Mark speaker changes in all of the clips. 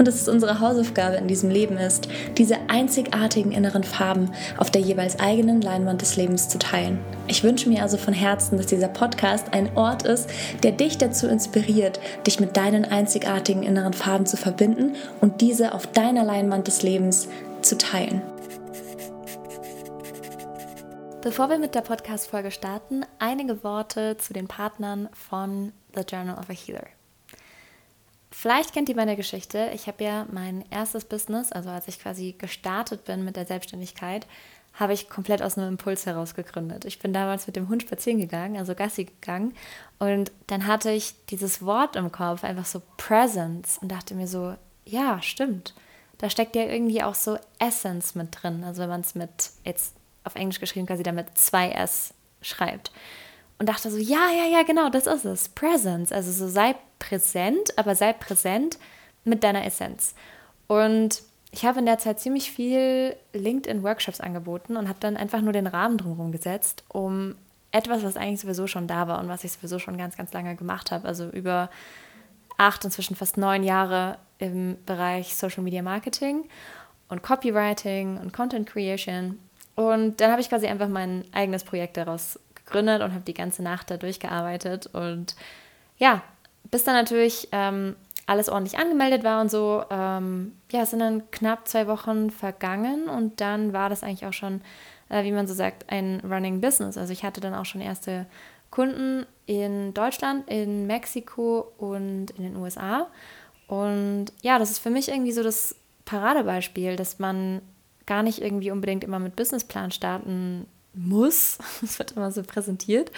Speaker 1: und dass es unsere Hausaufgabe in diesem Leben ist, diese einzigartigen inneren Farben auf der jeweils eigenen Leinwand des Lebens zu teilen. Ich wünsche mir also von Herzen, dass dieser Podcast ein Ort ist, der dich dazu inspiriert, dich mit deinen einzigartigen inneren Farben zu verbinden und diese auf deiner Leinwand des Lebens zu teilen. Bevor wir mit der Podcast-Folge starten, einige Worte zu den Partnern von The Journal of a Healer. Vielleicht kennt ihr meine Geschichte. Ich habe ja mein erstes Business, also als ich quasi gestartet bin mit der Selbstständigkeit, habe ich komplett aus einem Impuls heraus gegründet. Ich bin damals mit dem Hund spazieren gegangen, also Gassi gegangen, und dann hatte ich dieses Wort im Kopf, einfach so Presence, und dachte mir so, ja, stimmt. Da steckt ja irgendwie auch so Essence mit drin. Also wenn man es mit, jetzt auf Englisch geschrieben, quasi damit zwei S schreibt und dachte so, ja, ja, ja, genau, das ist es. Presence. Also so sei präsent, aber sei präsent mit deiner Essenz. Und ich habe in der Zeit ziemlich viel LinkedIn-Workshops angeboten und habe dann einfach nur den Rahmen drumherum gesetzt, um etwas, was eigentlich sowieso schon da war und was ich sowieso schon ganz, ganz lange gemacht habe, also über acht, inzwischen fast neun Jahre im Bereich Social Media Marketing und Copywriting und Content Creation. Und dann habe ich quasi einfach mein eigenes Projekt daraus gegründet und habe die ganze Nacht da durchgearbeitet. Und ja, bis dann natürlich ähm, alles ordentlich angemeldet war und so, ähm, ja, sind dann knapp zwei Wochen vergangen und dann war das eigentlich auch schon, äh, wie man so sagt, ein Running Business. Also ich hatte dann auch schon erste Kunden in Deutschland, in Mexiko und in den USA. Und ja, das ist für mich irgendwie so das Paradebeispiel, dass man gar nicht irgendwie unbedingt immer mit Businessplan starten muss. Das wird immer so präsentiert.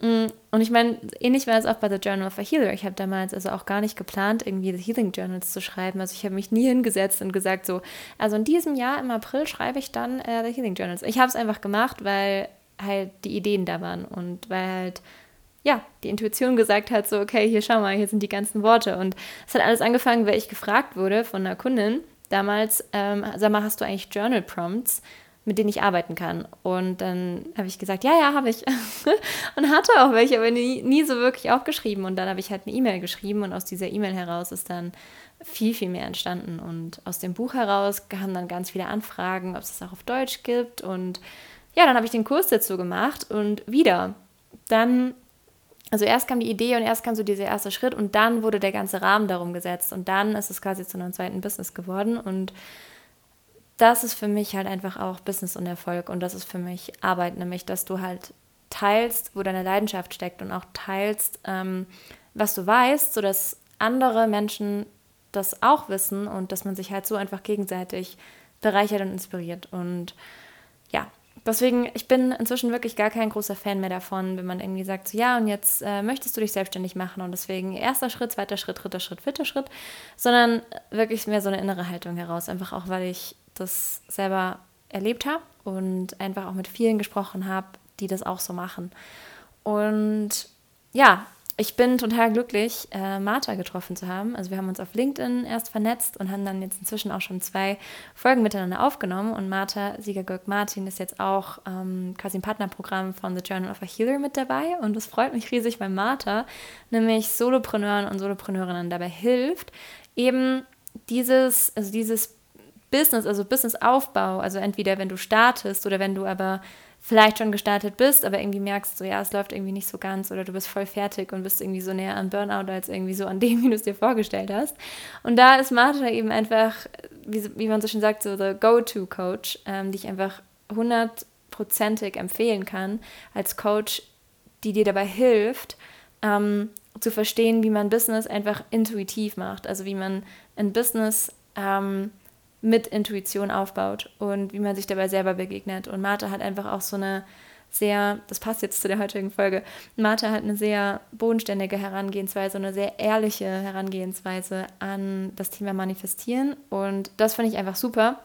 Speaker 1: Mm, und ich meine, ähnlich war es auch bei The Journal of a Healer. Ich habe damals also auch gar nicht geplant, irgendwie The Healing Journals zu schreiben. Also ich habe mich nie hingesetzt und gesagt, so, also in diesem Jahr im April schreibe ich dann äh, The Healing Journals. Ich habe es einfach gemacht, weil halt die Ideen da waren und weil halt, ja, die Intuition gesagt hat, so, okay, hier schau mal, hier sind die ganzen Worte. Und es hat alles angefangen, weil ich gefragt wurde von einer Kundin damals, ähm, sag mal, hast du eigentlich Journal Prompts? Mit denen ich arbeiten kann. Und dann habe ich gesagt, ja, ja, habe ich. und hatte auch welche, aber nie, nie so wirklich aufgeschrieben. Und dann habe ich halt eine E-Mail geschrieben und aus dieser E-Mail heraus ist dann viel, viel mehr entstanden. Und aus dem Buch heraus kamen dann ganz viele Anfragen, ob es es auch auf Deutsch gibt. Und ja, dann habe ich den Kurs dazu gemacht und wieder. Dann, also erst kam die Idee und erst kam so dieser erste Schritt und dann wurde der ganze Rahmen darum gesetzt. Und dann ist es quasi zu einem zweiten Business geworden. Und das ist für mich halt einfach auch Business und Erfolg und das ist für mich Arbeit, nämlich dass du halt teilst, wo deine Leidenschaft steckt und auch teilst, ähm, was du weißt, sodass andere Menschen das auch wissen und dass man sich halt so einfach gegenseitig bereichert und inspiriert. Und ja, deswegen, ich bin inzwischen wirklich gar kein großer Fan mehr davon, wenn man irgendwie sagt, so, ja, und jetzt äh, möchtest du dich selbstständig machen und deswegen erster Schritt, zweiter Schritt, dritter Schritt, vierter Schritt, sondern wirklich mehr so eine innere Haltung heraus, einfach auch, weil ich das selber erlebt habe und einfach auch mit vielen gesprochen habe, die das auch so machen. Und ja, ich bin total glücklich, äh, Martha getroffen zu haben. Also wir haben uns auf LinkedIn erst vernetzt und haben dann jetzt inzwischen auch schon zwei Folgen miteinander aufgenommen. Und Martha Siegergürk Martin ist jetzt auch ähm, quasi im Partnerprogramm von The Journal of a Healer mit dabei. Und das freut mich riesig, weil Martha nämlich Solopreneuren und Solopreneurinnen dabei hilft, eben dieses, also dieses Business, also Businessaufbau, also entweder wenn du startest oder wenn du aber vielleicht schon gestartet bist, aber irgendwie merkst, so ja, es läuft irgendwie nicht so ganz oder du bist voll fertig und bist irgendwie so näher an Burnout als irgendwie so an dem, wie du es dir vorgestellt hast. Und da ist Martha eben einfach, wie, wie man so schön sagt, so der Go-To-Coach, ähm, die ich einfach hundertprozentig empfehlen kann als Coach, die dir dabei hilft, ähm, zu verstehen, wie man Business einfach intuitiv macht, also wie man ein Business ähm, mit Intuition aufbaut und wie man sich dabei selber begegnet. Und Martha hat einfach auch so eine sehr, das passt jetzt zu der heutigen Folge, Martha hat eine sehr bodenständige Herangehensweise, eine sehr ehrliche Herangehensweise an das Thema Manifestieren und das finde ich einfach super.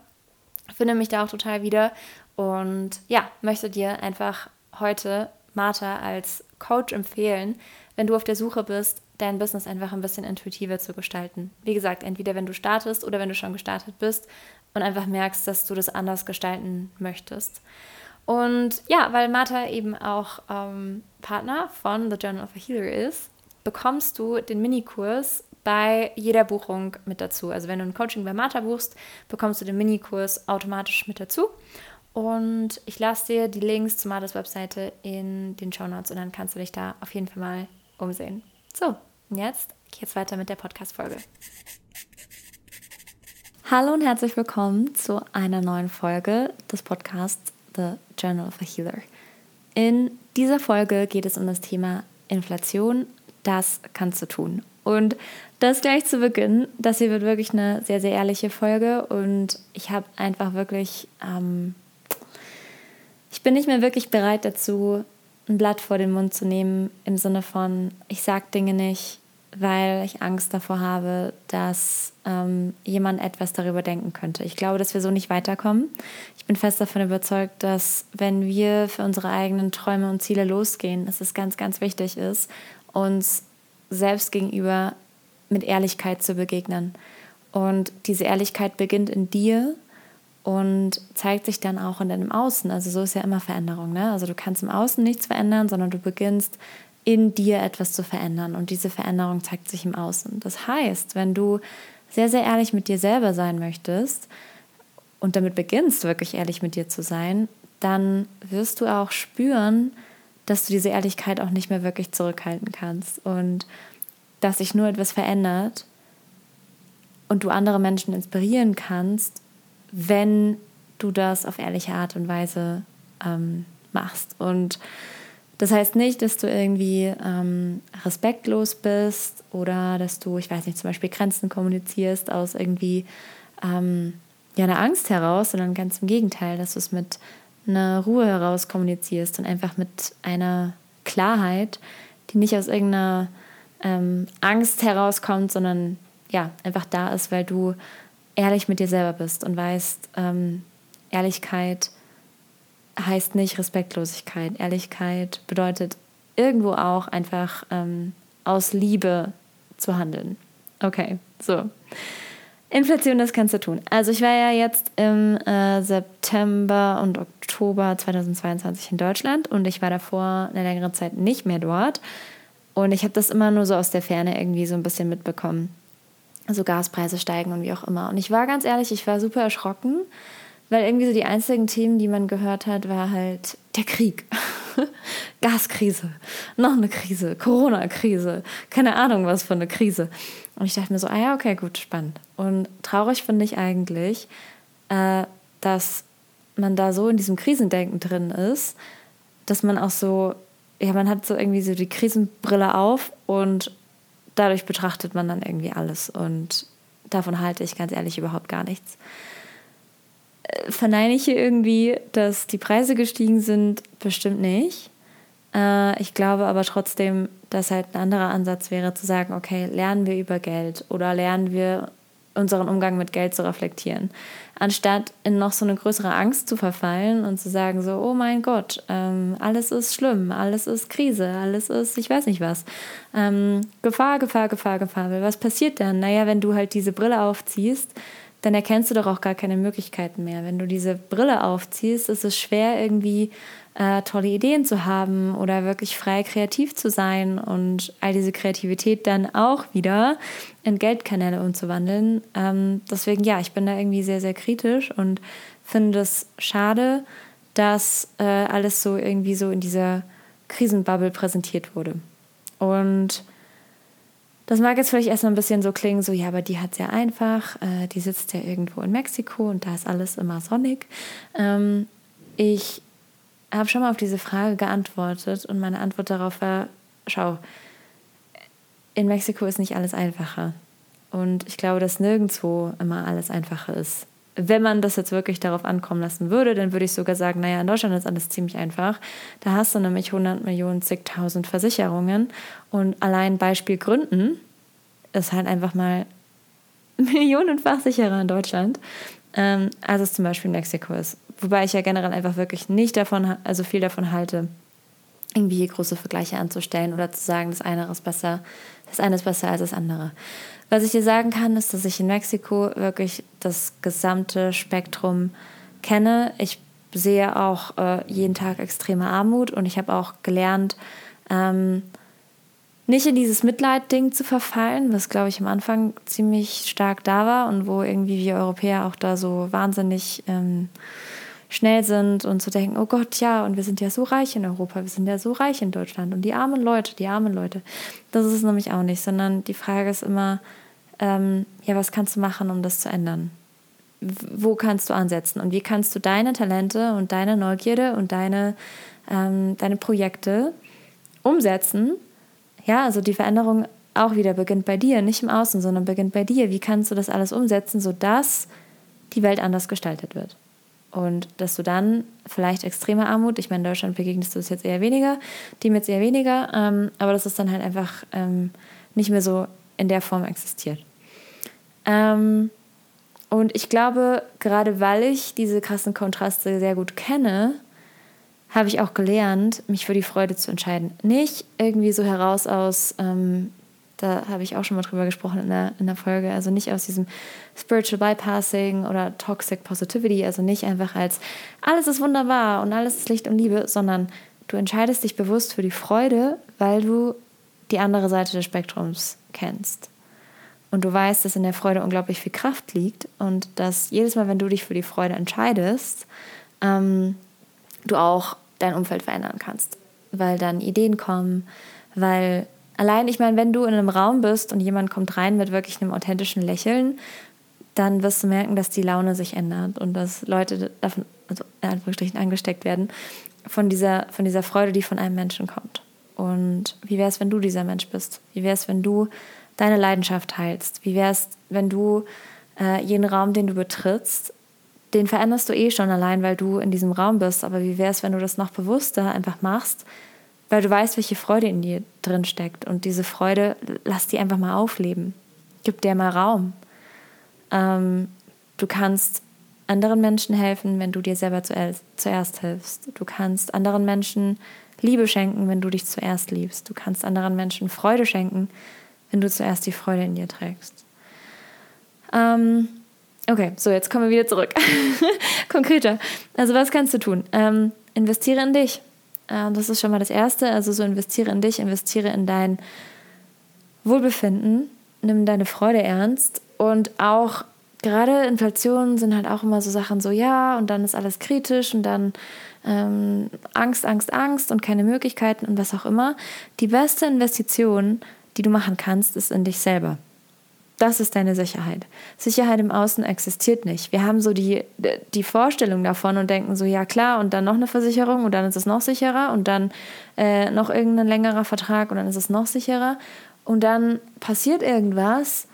Speaker 1: Finde mich da auch total wieder und ja, möchte dir einfach heute Martha als Coach empfehlen, wenn du auf der Suche bist, dein Business einfach ein bisschen intuitiver zu gestalten. Wie gesagt, entweder wenn du startest oder wenn du schon gestartet bist und einfach merkst, dass du das anders gestalten möchtest. Und ja, weil Martha eben auch ähm, Partner von The Journal of a Healer ist, bekommst du den Minikurs bei jeder Buchung mit dazu. Also wenn du ein Coaching bei Martha buchst, bekommst du den Minikurs automatisch mit dazu. Und ich lasse dir die Links zu Marthas Webseite in den Show Notes und dann kannst du dich da auf jeden Fall mal umsehen. So, und jetzt geht's weiter mit der Podcast-Folge. Hallo und herzlich willkommen zu einer neuen Folge des Podcasts The Journal of a Healer. In dieser Folge geht es um das Thema Inflation. Das kannst du tun. Und das gleich zu Beginn. Das hier wird wirklich eine sehr, sehr ehrliche Folge und ich habe einfach wirklich, ähm, ich bin nicht mehr wirklich bereit dazu, ein Blatt vor den Mund zu nehmen im Sinne von, ich sage Dinge nicht, weil ich Angst davor habe, dass ähm, jemand etwas darüber denken könnte. Ich glaube, dass wir so nicht weiterkommen. Ich bin fest davon überzeugt, dass wenn wir für unsere eigenen Träume und Ziele losgehen, dass es ganz, ganz wichtig ist, uns selbst gegenüber mit Ehrlichkeit zu begegnen. Und diese Ehrlichkeit beginnt in dir und zeigt sich dann auch in deinem Außen. Also so ist ja immer Veränderung. Ne? Also du kannst im Außen nichts verändern, sondern du beginnst in dir etwas zu verändern und diese Veränderung zeigt sich im Außen. Das heißt, wenn du sehr, sehr ehrlich mit dir selber sein möchtest und damit beginnst, wirklich ehrlich mit dir zu sein, dann wirst du auch spüren, dass du diese Ehrlichkeit auch nicht mehr wirklich zurückhalten kannst und dass sich nur etwas verändert und du andere Menschen inspirieren kannst, wenn du das auf ehrliche Art und Weise ähm, machst. Und das heißt nicht, dass du irgendwie ähm, respektlos bist oder dass du, ich weiß nicht, zum Beispiel Grenzen kommunizierst aus irgendwie ähm, ja, einer Angst heraus, sondern ganz im Gegenteil, dass du es mit einer Ruhe heraus kommunizierst und einfach mit einer Klarheit, die nicht aus irgendeiner ähm, Angst herauskommt, sondern ja, einfach da ist, weil du ehrlich mit dir selber bist und weißt, ähm, Ehrlichkeit heißt nicht Respektlosigkeit. Ehrlichkeit bedeutet irgendwo auch einfach ähm, aus Liebe zu handeln. Okay, so. Inflation, das kannst du tun. Also ich war ja jetzt im äh, September und Oktober 2022 in Deutschland und ich war davor eine längere Zeit nicht mehr dort. Und ich habe das immer nur so aus der Ferne irgendwie so ein bisschen mitbekommen. Also Gaspreise steigen und wie auch immer. Und ich war ganz ehrlich, ich war super erschrocken, weil irgendwie so die einzigen Themen, die man gehört hat, war halt der Krieg, Gaskrise, noch eine Krise, Corona-Krise, keine Ahnung was für eine Krise. Und ich dachte mir so, ah ja, okay, gut, spannend. Und traurig finde ich eigentlich, äh, dass man da so in diesem Krisendenken drin ist, dass man auch so, ja, man hat so irgendwie so die Krisenbrille auf und dadurch betrachtet man dann irgendwie alles. Und davon halte ich ganz ehrlich überhaupt gar nichts verneine ich hier irgendwie, dass die Preise gestiegen sind? Bestimmt nicht. Äh, ich glaube aber trotzdem, dass halt ein anderer Ansatz wäre zu sagen, okay, lernen wir über Geld oder lernen wir unseren Umgang mit Geld zu reflektieren, anstatt in noch so eine größere Angst zu verfallen und zu sagen so, oh mein Gott, ähm, alles ist schlimm, alles ist Krise, alles ist, ich weiß nicht was, ähm, Gefahr, Gefahr, Gefahr, Gefahr. Was passiert dann? Naja, wenn du halt diese Brille aufziehst, dann erkennst du doch auch gar keine Möglichkeiten mehr. Wenn du diese Brille aufziehst, ist es schwer, irgendwie äh, tolle Ideen zu haben oder wirklich frei kreativ zu sein und all diese Kreativität dann auch wieder in Geldkanäle umzuwandeln. Ähm, deswegen, ja, ich bin da irgendwie sehr, sehr kritisch und finde es schade, dass äh, alles so irgendwie so in dieser Krisenbubble präsentiert wurde. Und das mag jetzt vielleicht erstmal ein bisschen so klingen, so ja, aber die hat es ja einfach, äh, die sitzt ja irgendwo in Mexiko und da ist alles immer sonnig. Ähm, ich habe schon mal auf diese Frage geantwortet und meine Antwort darauf war, schau, in Mexiko ist nicht alles einfacher. Und ich glaube, dass nirgendwo immer alles einfacher ist. Wenn man das jetzt wirklich darauf ankommen lassen würde, dann würde ich sogar sagen, naja, in Deutschland ist alles ziemlich einfach. Da hast du nämlich 100 Millionen, zigtausend Versicherungen und allein Beispiel Gründen ist halt einfach mal millionenfach sicherer in Deutschland, ähm, als es zum Beispiel in Mexiko ist. Wobei ich ja generell einfach wirklich nicht davon, also viel davon halte, irgendwie große Vergleiche anzustellen oder zu sagen, das eine ist besser, das eine ist besser als das andere. Was ich dir sagen kann, ist, dass ich in Mexiko wirklich das gesamte Spektrum kenne. Ich sehe auch äh, jeden Tag extreme Armut und ich habe auch gelernt, ähm, nicht in dieses Mitleidding zu verfallen, was, glaube ich, am Anfang ziemlich stark da war und wo irgendwie wir Europäer auch da so wahnsinnig ähm, schnell sind und zu denken, oh Gott, ja, und wir sind ja so reich in Europa, wir sind ja so reich in Deutschland und die armen Leute, die armen Leute. Das ist es nämlich auch nicht, sondern die Frage ist immer, ähm, ja, was kannst du machen, um das zu ändern? Wo kannst du ansetzen und wie kannst du deine Talente und deine Neugierde und deine, ähm, deine Projekte umsetzen? Ja, also die Veränderung auch wieder beginnt bei dir, nicht im Außen, sondern beginnt bei dir. Wie kannst du das alles umsetzen, sodass die Welt anders gestaltet wird? Und dass du dann vielleicht extreme Armut, ich meine, in Deutschland begegnest du es jetzt eher weniger, dem jetzt eher weniger, ähm, aber dass es dann halt einfach ähm, nicht mehr so in der Form existiert. Ähm, und ich glaube, gerade weil ich diese krassen Kontraste sehr gut kenne, habe ich auch gelernt, mich für die Freude zu entscheiden. Nicht irgendwie so heraus aus, ähm, da habe ich auch schon mal drüber gesprochen in der, in der Folge. Also nicht aus diesem Spiritual Bypassing oder Toxic Positivity, also nicht einfach als alles ist wunderbar und alles ist Licht und Liebe, sondern du entscheidest dich bewusst für die Freude, weil du die andere Seite des Spektrums kennst. Und du weißt, dass in der Freude unglaublich viel Kraft liegt und dass jedes Mal, wenn du dich für die Freude entscheidest, ähm, du auch dein Umfeld verändern kannst. Weil dann Ideen kommen, weil Allein, ich meine, wenn du in einem Raum bist und jemand kommt rein mit wirklich einem authentischen Lächeln, dann wirst du merken, dass die Laune sich ändert und dass Leute davon, also in Anführungsstrichen, angesteckt werden von dieser, von dieser Freude, die von einem Menschen kommt. Und wie wäre es, wenn du dieser Mensch bist? Wie wäre es, wenn du deine Leidenschaft teilst? Wie wäre es, wenn du äh, jeden Raum, den du betrittst, den veränderst du eh schon allein, weil du in diesem Raum bist. Aber wie wäre es, wenn du das noch bewusster einfach machst, weil du weißt, welche Freude in dir drin steckt. Und diese Freude, lass die einfach mal aufleben. Gib dir mal Raum. Ähm, du kannst anderen Menschen helfen, wenn du dir selber zuerst hilfst. Du kannst anderen Menschen Liebe schenken, wenn du dich zuerst liebst. Du kannst anderen Menschen Freude schenken, wenn du zuerst die Freude in dir trägst. Ähm, okay, so jetzt kommen wir wieder zurück. Konkreter. Also was kannst du tun? Ähm, investiere in dich. Äh, das ist schon mal das Erste. Also so investiere in dich, investiere in dein Wohlbefinden, nimm deine Freude ernst und auch gerade Inflation sind halt auch immer so Sachen so, ja, und dann ist alles kritisch und dann ähm, Angst, Angst, Angst und keine Möglichkeiten und was auch immer. Die beste Investition, die du machen kannst, ist in dich selber. Das ist deine Sicherheit. Sicherheit im Außen existiert nicht. Wir haben so die, die Vorstellung davon und denken so, ja klar, und dann noch eine Versicherung und dann ist es noch sicherer und dann äh, noch irgendein längerer Vertrag und dann ist es noch sicherer. Und dann passiert irgendwas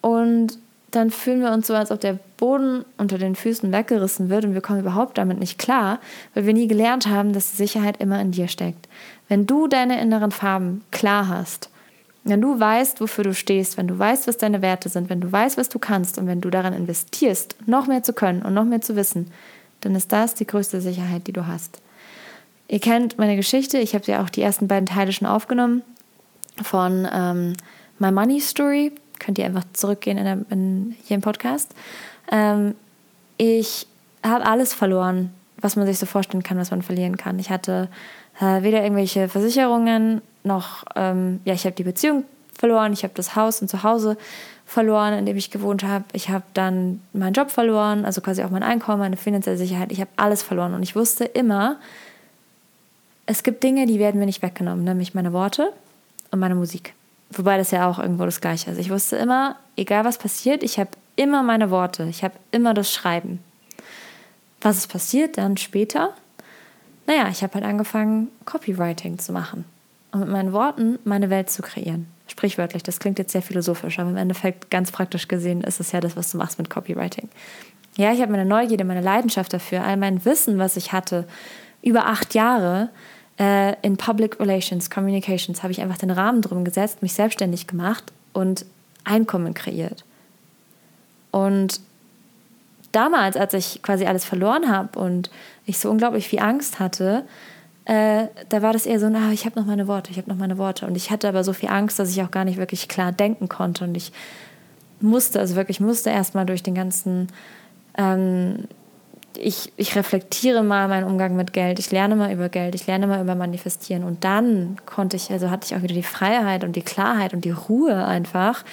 Speaker 1: und dann fühlen wir uns so, als ob der Boden unter den Füßen weggerissen wird und wir kommen überhaupt damit nicht klar, weil wir nie gelernt haben, dass die Sicherheit immer in dir steckt. Wenn du deine inneren Farben klar hast, wenn du weißt, wofür du stehst, wenn du weißt, was deine Werte sind, wenn du weißt, was du kannst und wenn du daran investierst, noch mehr zu können und noch mehr zu wissen, dann ist das die größte Sicherheit, die du hast. Ihr kennt meine Geschichte, ich habe ja auch die ersten beiden Teile schon aufgenommen von ähm, My Money Story. Könnt ihr einfach zurückgehen in, der, in hier im Podcast. Ähm, ich habe alles verloren, was man sich so vorstellen kann, was man verlieren kann. Ich hatte äh, weder irgendwelche Versicherungen noch, ähm, ja, ich habe die Beziehung verloren, ich habe das Haus und Zuhause verloren, in dem ich gewohnt habe. Ich habe dann meinen Job verloren, also quasi auch mein Einkommen, meine finanzielle Sicherheit. Ich habe alles verloren und ich wusste immer, es gibt Dinge, die werden mir nicht weggenommen, nämlich meine Worte und meine Musik. Wobei das ja auch irgendwo das Gleiche ist. Ich wusste immer, egal was passiert, ich habe immer meine Worte, ich habe immer das Schreiben. Was ist passiert dann später? Naja, ich habe halt angefangen, Copywriting zu machen und mit meinen Worten meine Welt zu kreieren. Sprichwörtlich, das klingt jetzt sehr philosophisch, aber im Endeffekt ganz praktisch gesehen ist es ja das, was du machst mit Copywriting. Ja, ich habe meine Neugierde, meine Leidenschaft dafür, all mein Wissen, was ich hatte, über acht Jahre äh, in Public Relations, Communications, habe ich einfach den Rahmen drum gesetzt, mich selbstständig gemacht und Einkommen kreiert. Und damals, als ich quasi alles verloren habe und ich so unglaublich viel Angst hatte, äh, da war das eher so, na, ich habe noch meine Worte, ich habe noch meine Worte. Und ich hatte aber so viel Angst, dass ich auch gar nicht wirklich klar denken konnte. Und ich musste, also wirklich musste erstmal durch den ganzen, ähm, ich, ich reflektiere mal meinen Umgang mit Geld, ich lerne mal über Geld, ich lerne mal über Manifestieren. Und dann konnte ich, also hatte ich auch wieder die Freiheit und die Klarheit und die Ruhe einfach,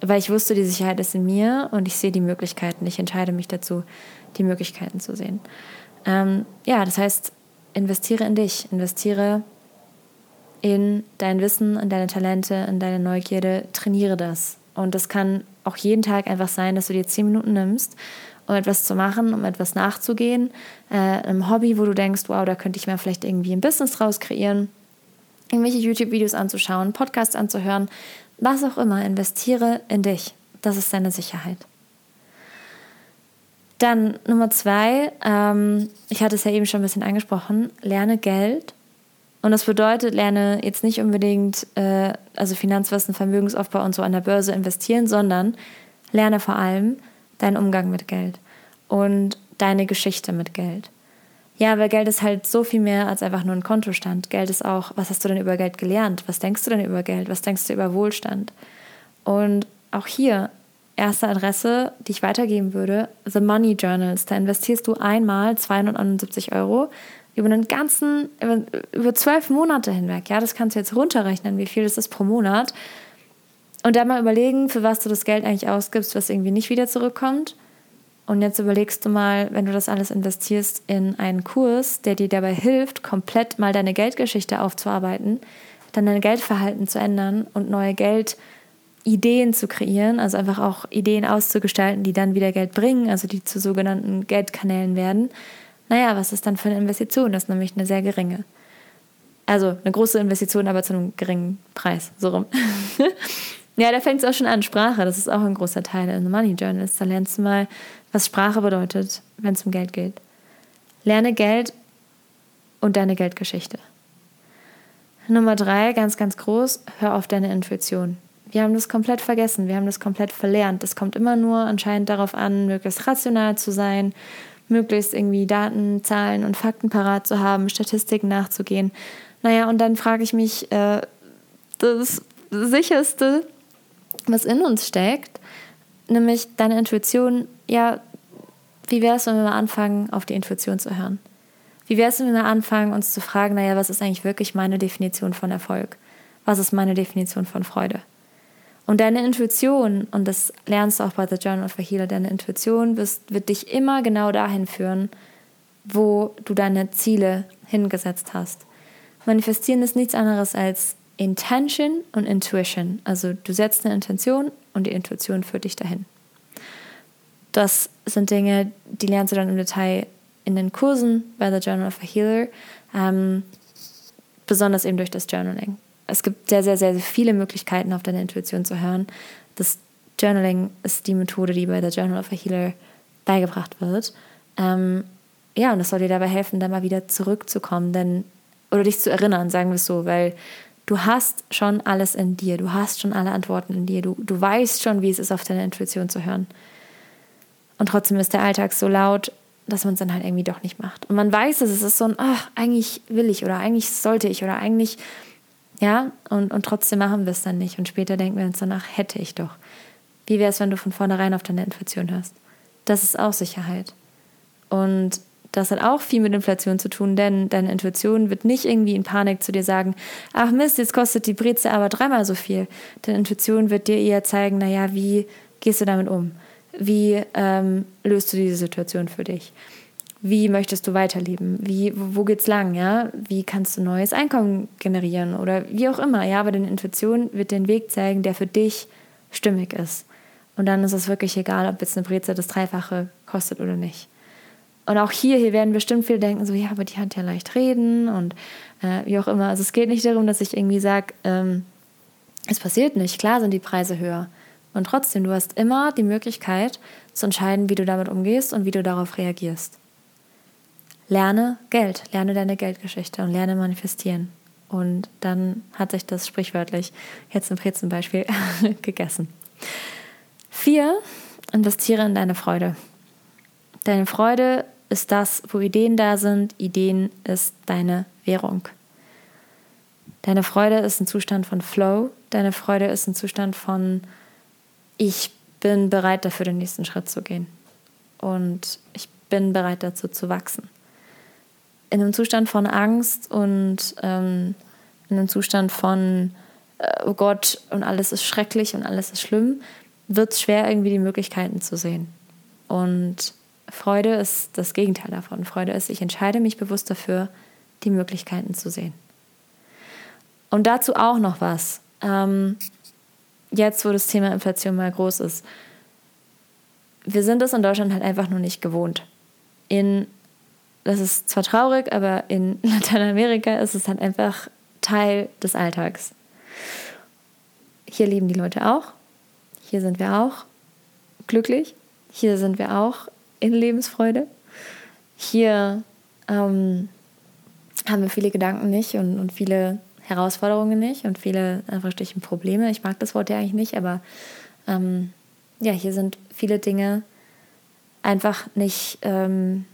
Speaker 1: weil ich wusste, die Sicherheit ist in mir und ich sehe die Möglichkeiten. Ich entscheide mich dazu, die Möglichkeiten zu sehen. Ähm, ja, das heißt, investiere in dich, investiere in dein Wissen, in deine Talente, in deine Neugierde, trainiere das. Und das kann auch jeden Tag einfach sein, dass du dir zehn Minuten nimmst, um etwas zu machen, um etwas nachzugehen, äh, einem Hobby, wo du denkst, wow, da könnte ich mir vielleicht irgendwie ein Business draus kreieren, irgendwelche YouTube-Videos anzuschauen, Podcasts anzuhören, was auch immer, investiere in dich. Das ist deine Sicherheit. Dann Nummer zwei, ähm, ich hatte es ja eben schon ein bisschen angesprochen, lerne Geld. Und das bedeutet, lerne jetzt nicht unbedingt, äh, also Finanzwissen, Vermögensaufbau und so an der Börse investieren, sondern lerne vor allem deinen Umgang mit Geld und deine Geschichte mit Geld. Ja, weil Geld ist halt so viel mehr als einfach nur ein Kontostand. Geld ist auch, was hast du denn über Geld gelernt? Was denkst du denn über Geld? Was denkst du über Wohlstand? Und auch hier, erste Adresse, die ich weitergeben würde, The Money Journals. Da investierst du einmal 279 Euro über einen ganzen, über, zwölf Monate hinweg. Ja, das kannst du jetzt runterrechnen, wie viel das ist pro Monat. Und dann mal überlegen, für was du das Geld eigentlich ausgibst, was irgendwie nicht wieder zurückkommt. Und jetzt überlegst du mal, wenn du das alles investierst in einen Kurs, der dir dabei hilft, komplett mal deine Geldgeschichte aufzuarbeiten, dann dein Geldverhalten zu ändern und neue Geld Ideen zu kreieren, also einfach auch Ideen auszugestalten, die dann wieder Geld bringen, also die zu sogenannten Geldkanälen werden. Naja, was ist dann für eine Investition? Das ist nämlich eine sehr geringe. Also eine große Investition, aber zu einem geringen Preis, so rum. ja, da fängt es auch schon an. Sprache, das ist auch ein großer Teil in The Money Journals. Da lernst du mal, was Sprache bedeutet, wenn es um Geld geht. Lerne Geld und deine Geldgeschichte. Nummer drei, ganz, ganz groß, hör auf deine Intuition. Wir haben das komplett vergessen, wir haben das komplett verlernt. Es kommt immer nur anscheinend darauf an, möglichst rational zu sein, möglichst irgendwie Daten, Zahlen und Fakten parat zu haben, Statistiken nachzugehen. Naja, und dann frage ich mich, äh, das Sicherste, was in uns steckt, nämlich deine Intuition, ja, wie wäre es, wenn wir mal anfangen, auf die Intuition zu hören? Wie wäre es, wenn wir mal anfangen, uns zu fragen, naja, was ist eigentlich wirklich meine Definition von Erfolg? Was ist meine Definition von Freude? Und deine Intuition, und das lernst du auch bei The Journal of a Healer, deine Intuition wirst, wird dich immer genau dahin führen, wo du deine Ziele hingesetzt hast. Manifestieren ist nichts anderes als Intention und Intuition. Also du setzt eine Intention und die Intuition führt dich dahin. Das sind Dinge, die lernst du dann im Detail in den Kursen bei The Journal of a Healer, ähm, besonders eben durch das Journaling es gibt sehr, sehr, sehr viele Möglichkeiten, auf deine Intuition zu hören. Das Journaling ist die Methode, die bei der Journal of a Healer beigebracht wird. Ähm, ja, und das soll dir dabei helfen, da mal wieder zurückzukommen, denn oder dich zu erinnern, sagen wir es so, weil du hast schon alles in dir, du hast schon alle Antworten in dir, du, du weißt schon, wie es ist, auf deine Intuition zu hören. Und trotzdem ist der Alltag so laut, dass man es dann halt irgendwie doch nicht macht. Und man weiß es, es ist so ein, ach, eigentlich will ich oder eigentlich sollte ich oder eigentlich ja, und, und trotzdem machen wir es dann nicht. Und später denken wir uns danach, hätte ich doch. Wie wäre es, wenn du von vornherein auf deine Inflation hörst? Das ist auch Sicherheit. Und das hat auch viel mit Inflation zu tun, denn deine Intuition wird nicht irgendwie in Panik zu dir sagen, ach Mist, jetzt kostet die Breze aber dreimal so viel. Deine Intuition wird dir eher zeigen, naja, wie gehst du damit um? Wie ähm, löst du diese Situation für dich? Wie möchtest du weiterleben? Wie, wo geht's lang, ja? Wie kannst du neues Einkommen generieren oder wie auch immer, ja? Aber deine Intuition wird den Weg zeigen, der für dich stimmig ist. Und dann ist es wirklich egal, ob jetzt eine Brezel das Dreifache kostet oder nicht. Und auch hier, hier werden bestimmt viele denken, so, ja, aber die hat ja leicht reden und äh, wie auch immer. Also es geht nicht darum, dass ich irgendwie sage, ähm, es passiert nicht. Klar sind die Preise höher. Und trotzdem, du hast immer die Möglichkeit zu entscheiden, wie du damit umgehst und wie du darauf reagierst. Lerne Geld, lerne deine Geldgeschichte und lerne manifestieren. Und dann hat sich das sprichwörtlich jetzt im Brezenbeispiel gegessen. Vier, investiere in deine Freude. Deine Freude ist das, wo Ideen da sind. Ideen ist deine Währung. Deine Freude ist ein Zustand von Flow. Deine Freude ist ein Zustand von, ich bin bereit dafür, den nächsten Schritt zu gehen. Und ich bin bereit dazu zu wachsen. In einem Zustand von Angst und ähm, in einem Zustand von, äh, oh Gott, und alles ist schrecklich und alles ist schlimm, wird es schwer, irgendwie die Möglichkeiten zu sehen. Und Freude ist das Gegenteil davon. Freude ist, ich entscheide mich bewusst dafür, die Möglichkeiten zu sehen. Und dazu auch noch was. Ähm, jetzt, wo das Thema Inflation mal groß ist. Wir sind es in Deutschland halt einfach nur nicht gewohnt. In, das ist zwar traurig, aber in Lateinamerika ist es halt einfach Teil des Alltags. Hier leben die Leute auch. Hier sind wir auch glücklich. Hier sind wir auch in Lebensfreude. Hier ähm, haben wir viele Gedanken nicht und, und viele Herausforderungen nicht und viele Anführungsstrichen Probleme. Ich mag das Wort ja eigentlich nicht, aber ähm, ja, hier sind viele Dinge einfach nicht, ähm,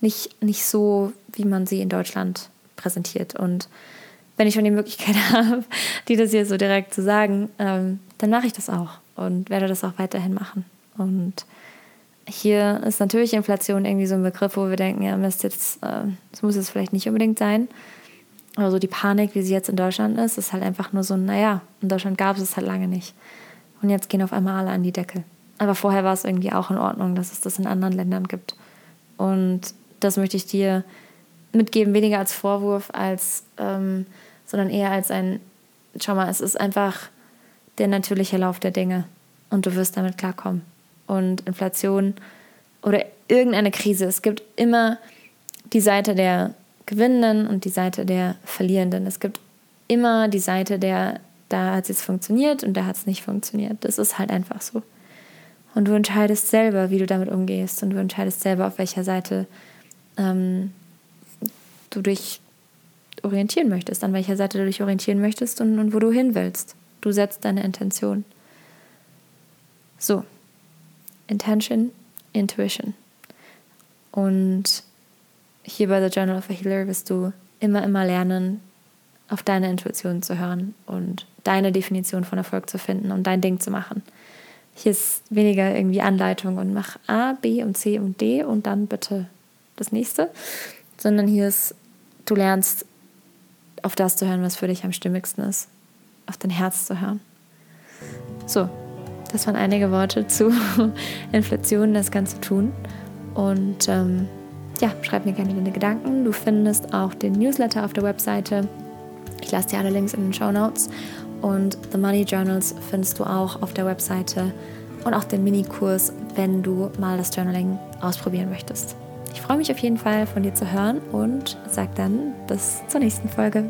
Speaker 1: nicht, nicht so, wie man sie in Deutschland präsentiert. Und wenn ich schon die Möglichkeit habe, die das hier so direkt zu sagen, ähm, dann mache ich das auch und werde das auch weiterhin machen. Und hier ist natürlich Inflation irgendwie so ein Begriff, wo wir denken, ja, Mist, jetzt, äh, das muss es vielleicht nicht unbedingt sein. Aber so die Panik, wie sie jetzt in Deutschland ist, ist halt einfach nur so, naja, in Deutschland gab es es halt lange nicht. Und jetzt gehen auf einmal alle an die Decke. Aber vorher war es irgendwie auch in Ordnung, dass es das in anderen Ländern gibt. Und das möchte ich dir mitgeben, weniger als Vorwurf, als, ähm, sondern eher als ein, schau mal, es ist einfach der natürliche Lauf der Dinge und du wirst damit klarkommen. Und Inflation oder irgendeine Krise, es gibt immer die Seite der Gewinnenden und die Seite der Verlierenden. Es gibt immer die Seite der, da hat es jetzt funktioniert und da hat es nicht funktioniert. Das ist halt einfach so. Und du entscheidest selber, wie du damit umgehst und du entscheidest selber, auf welcher Seite ähm, du dich orientieren möchtest, an welcher Seite du dich orientieren möchtest und, und wo du hin willst. Du setzt deine Intention. So, Intention, Intuition. Und hier bei The Journal of a Healer wirst du immer, immer lernen, auf deine Intuition zu hören und deine Definition von Erfolg zu finden und dein Ding zu machen. Hier ist weniger irgendwie Anleitung und mach A, B und C und D und dann bitte das nächste, sondern hier ist, du lernst auf das zu hören, was für dich am stimmigsten ist, auf dein Herz zu hören. So, das waren einige Worte zu Inflation, das Ganze tun. Und ähm, ja, schreib mir gerne deine Gedanken. Du findest auch den Newsletter auf der Webseite. Ich lasse dir alle Links in den Show Notes. Und The Money Journals findest du auch auf der Webseite und auch den Minikurs, wenn du mal das Journaling ausprobieren möchtest. Ich freue mich auf jeden Fall von dir zu hören und sag dann bis zur nächsten Folge.